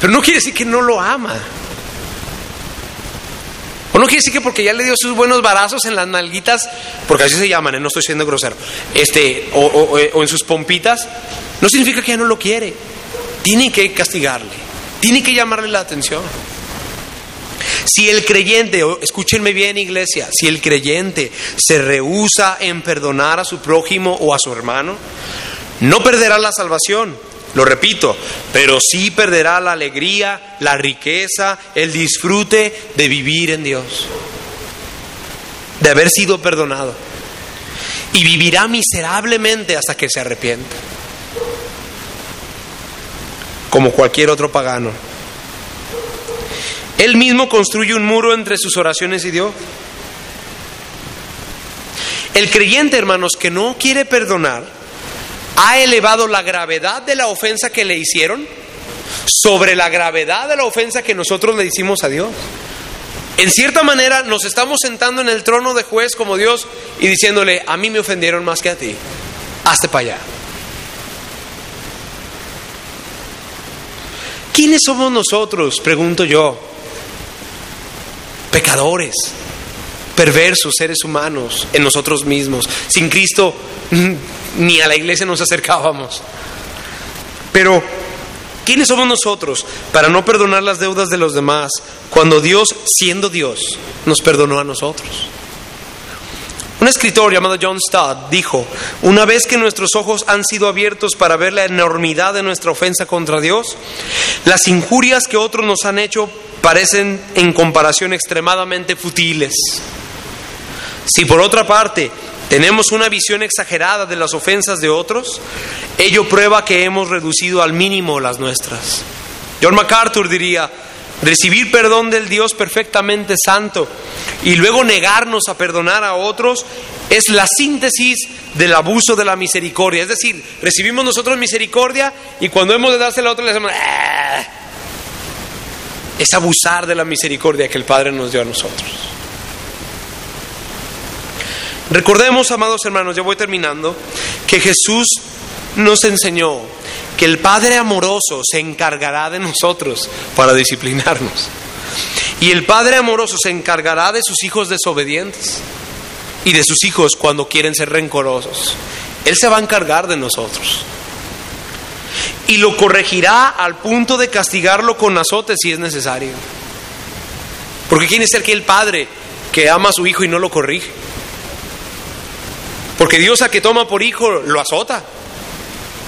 Pero no quiere decir que no lo ama. O no quiere decir que porque ya le dio sus buenos barazos en las nalguitas, porque así se llaman, ¿eh? no estoy siendo grosero, este, o, o en sus pompitas, no significa que ya no lo quiere. Tiene que castigarle. Tiene que llamarle la atención. Si el creyente, escúchenme bien iglesia, si el creyente se rehúsa en perdonar a su prójimo o a su hermano, no perderá la salvación, lo repito, pero sí perderá la alegría, la riqueza, el disfrute de vivir en Dios, de haber sido perdonado. Y vivirá miserablemente hasta que se arrepienta como cualquier otro pagano. Él mismo construye un muro entre sus oraciones y Dios. El creyente, hermanos, que no quiere perdonar, ha elevado la gravedad de la ofensa que le hicieron sobre la gravedad de la ofensa que nosotros le hicimos a Dios. En cierta manera nos estamos sentando en el trono de juez como Dios y diciéndole, a mí me ofendieron más que a ti, hazte para allá. ¿Quiénes somos nosotros? Pregunto yo. Pecadores, perversos, seres humanos en nosotros mismos. Sin Cristo ni a la iglesia nos acercábamos. Pero, ¿quiénes somos nosotros para no perdonar las deudas de los demás cuando Dios, siendo Dios, nos perdonó a nosotros? Un escritor llamado John Stott dijo, una vez que nuestros ojos han sido abiertos para ver la enormidad de nuestra ofensa contra Dios, las injurias que otros nos han hecho parecen en comparación extremadamente futiles. Si por otra parte tenemos una visión exagerada de las ofensas de otros, ello prueba que hemos reducido al mínimo las nuestras. John MacArthur diría, recibir perdón del Dios perfectamente santo y luego negarnos a perdonar a otros es la síntesis del abuso de la misericordia. Es decir, recibimos nosotros misericordia y cuando hemos de dársela a otro le decimos, ¡Ah! es abusar de la misericordia que el Padre nos dio a nosotros. Recordemos, amados hermanos, ya voy terminando, que Jesús nos enseñó que el Padre amoroso se encargará de nosotros para disciplinarnos. Y el Padre amoroso se encargará de sus hijos desobedientes y de sus hijos cuando quieren ser rencorosos. Él se va a encargar de nosotros. Y lo corregirá al punto de castigarlo con azotes si es necesario. Porque ¿quién es el que el padre que ama a su hijo y no lo corrige? Porque Dios a que toma por hijo lo azota.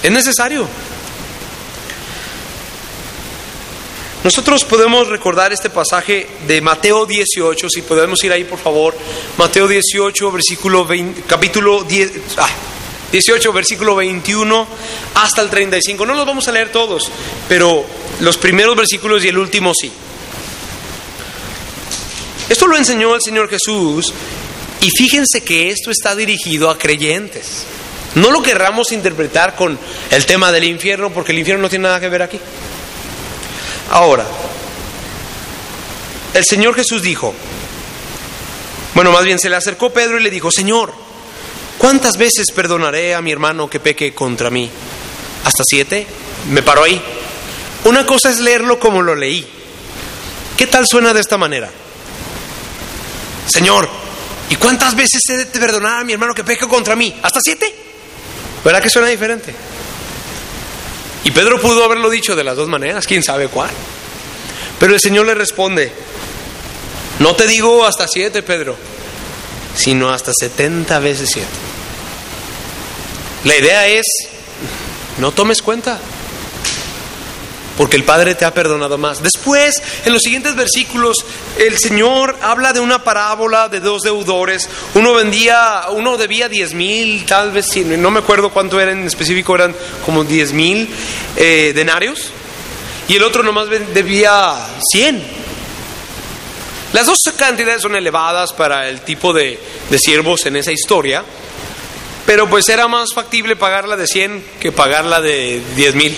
Es necesario. Nosotros podemos recordar este pasaje de Mateo 18, si podemos ir ahí por favor, Mateo 18, versículo 20, capítulo 10, 18, ah, versículo 21 hasta el 35. No los vamos a leer todos, pero los primeros versículos y el último sí. Esto lo enseñó el Señor Jesús y fíjense que esto está dirigido a creyentes. No lo querramos interpretar con el tema del infierno, porque el infierno no tiene nada que ver aquí. Ahora, el Señor Jesús dijo, bueno, más bien se le acercó Pedro y le dijo, Señor, ¿cuántas veces perdonaré a mi hermano que peque contra mí? ¿Hasta siete? Me paró ahí. Una cosa es leerlo como lo leí. ¿Qué tal suena de esta manera? Señor, ¿y cuántas veces he de perdonar a mi hermano que peque contra mí? ¿Hasta siete? ¿Verdad que suena diferente? Y Pedro pudo haberlo dicho de las dos maneras, quién sabe cuál. Pero el Señor le responde, no te digo hasta siete, Pedro, sino hasta setenta veces siete. La idea es, no tomes cuenta porque el Padre te ha perdonado más. Después, en los siguientes versículos, el Señor habla de una parábola de dos deudores. Uno vendía, uno debía diez mil, tal vez, no me acuerdo cuánto eran en específico, eran como diez mil eh, denarios. Y el otro nomás debía cien. Las dos cantidades son elevadas para el tipo de, de siervos en esa historia, pero pues era más factible pagarla de cien que pagarla de diez mil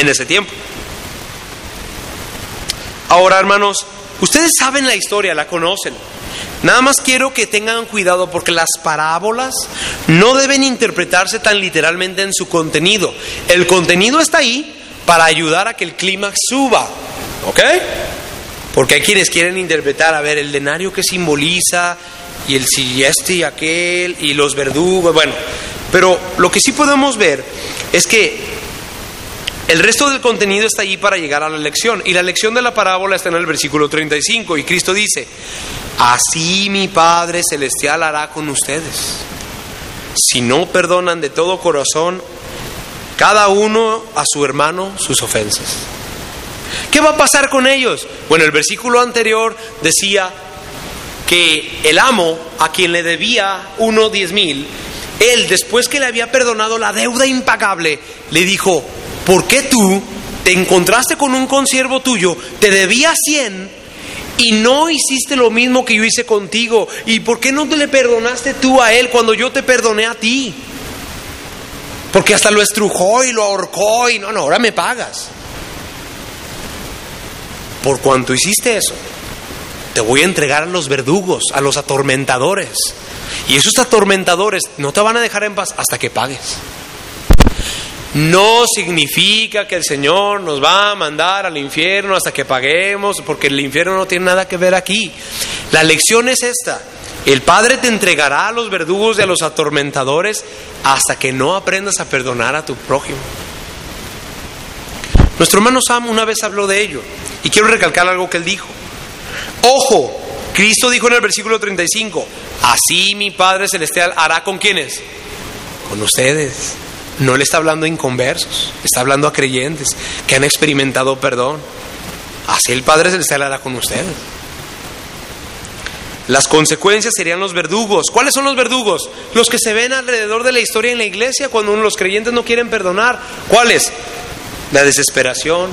en ese tiempo. Ahora, hermanos, ustedes saben la historia, la conocen. Nada más quiero que tengan cuidado porque las parábolas no deben interpretarse tan literalmente en su contenido. El contenido está ahí para ayudar a que el clímax suba. ¿Ok? Porque hay quienes quieren interpretar, a ver, el denario que simboliza y el si este y aquel y los verdugos. Bueno, pero lo que sí podemos ver es que el resto del contenido está allí para llegar a la lección. Y la lección de la parábola está en el versículo 35. Y Cristo dice, así mi Padre Celestial hará con ustedes. Si no perdonan de todo corazón cada uno a su hermano sus ofensas. ¿Qué va a pasar con ellos? Bueno, el versículo anterior decía que el amo a quien le debía uno diez mil, él después que le había perdonado la deuda impagable, le dijo, ¿por qué tú te encontraste con un consiervo tuyo, te debía 100 y no hiciste lo mismo que yo hice contigo? ¿Y por qué no te le perdonaste tú a él cuando yo te perdoné a ti? Porque hasta lo estrujó y lo ahorcó y no, no, ahora me pagas. Por cuanto hiciste eso, te voy a entregar a los verdugos, a los atormentadores. Y esos atormentadores no te van a dejar en paz hasta que pagues no significa que el Señor nos va a mandar al infierno hasta que paguemos, porque el infierno no tiene nada que ver aquí. La lección es esta. El Padre te entregará a los verdugos y a los atormentadores hasta que no aprendas a perdonar a tu prójimo. Nuestro hermano Sam una vez habló de ello y quiero recalcar algo que él dijo. Ojo, Cristo dijo en el versículo 35, así mi Padre Celestial hará con quienes, con ustedes. No le está hablando a inconversos, está hablando a creyentes que han experimentado perdón. Así el Padre Celestial hará con ustedes. Las consecuencias serían los verdugos. ¿Cuáles son los verdugos? Los que se ven alrededor de la historia en la iglesia cuando los creyentes no quieren perdonar. ¿Cuáles? La desesperación,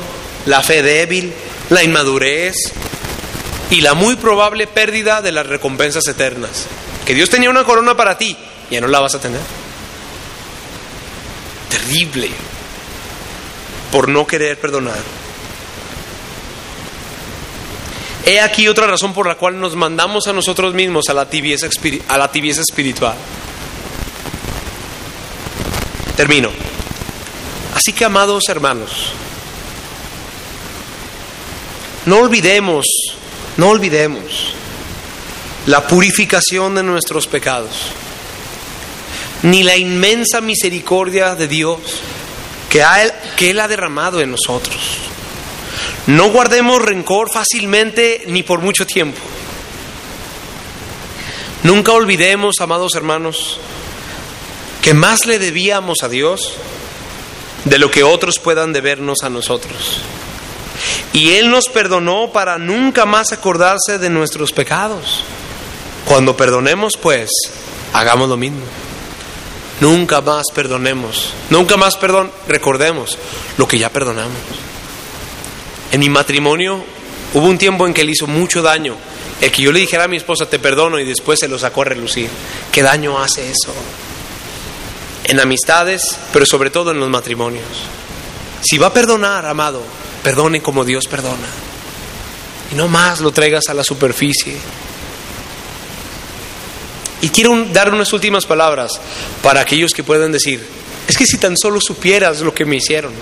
la fe débil, la inmadurez y la muy probable pérdida de las recompensas eternas. que Dios tenía una corona para ti, ya no la vas a tener. Por no querer perdonar. He aquí otra razón por la cual nos mandamos a nosotros mismos a la tibieza, a la tibieza espiritual. Termino. Así que, amados hermanos, no olvidemos, no olvidemos la purificación de nuestros pecados, ni la inmensa misericordia de Dios que, Él ha derramado en nosotros. No guardemos rencor fácilmente ni por mucho tiempo. Nunca olvidemos, amados hermanos, que más le debíamos a Dios de lo que otros puedan debernos a nosotros. Y Él nos perdonó para nunca más acordarse de nuestros pecados. Cuando perdonemos, pues, hagamos lo mismo. Nunca más perdonemos. Nunca más, perdón, recordemos lo que ya perdonamos. En mi matrimonio hubo un tiempo en que le hizo mucho daño el que yo le dijera a mi esposa te perdono y después se lo sacó a relucir. ¿Qué daño hace eso? En amistades, pero sobre todo en los matrimonios. Si va a perdonar, amado, perdone como Dios perdona. Y no más lo traigas a la superficie. Y quiero dar unas últimas palabras para aquellos que puedan decir, es que si tan solo supieras lo que me hicieron.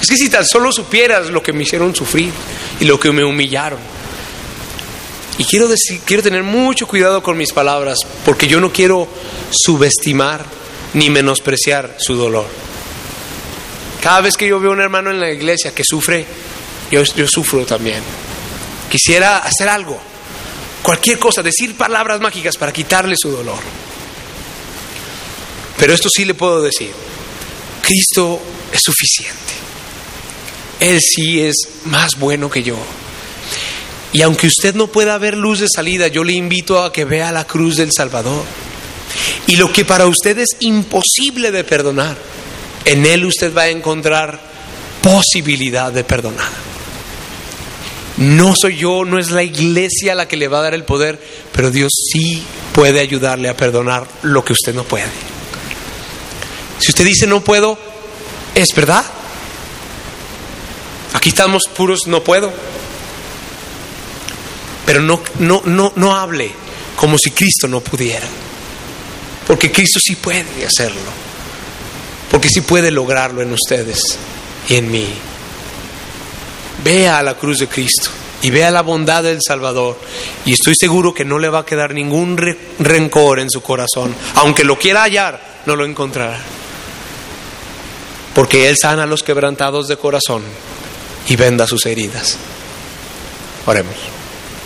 Es que si tan solo supieras lo que me hicieron sufrir y lo que me humillaron. Y quiero, decir, quiero tener mucho cuidado con mis palabras, porque yo no quiero subestimar ni menospreciar su dolor. Cada vez que yo veo a un hermano en la iglesia que sufre, yo, yo sufro también. Quisiera hacer algo, cualquier cosa, decir palabras mágicas para quitarle su dolor. Pero esto sí le puedo decir, Cristo es suficiente. Él sí es más bueno que yo. Y aunque usted no pueda ver luz de salida, yo le invito a que vea la cruz del Salvador. Y lo que para usted es imposible de perdonar, en Él usted va a encontrar posibilidad de perdonar. No soy yo, no es la iglesia la que le va a dar el poder, pero Dios sí puede ayudarle a perdonar lo que usted no puede. Si usted dice no puedo, es verdad. Aquí estamos puros, no puedo. Pero no, no, no, no hable como si Cristo no pudiera. Porque Cristo sí puede hacerlo. Porque sí puede lograrlo en ustedes y en mí. Vea la cruz de Cristo y vea la bondad del Salvador. Y estoy seguro que no le va a quedar ningún rencor en su corazón. Aunque lo quiera hallar, no lo encontrará. Porque Él sana a los quebrantados de corazón y venda sus heridas. Oremos.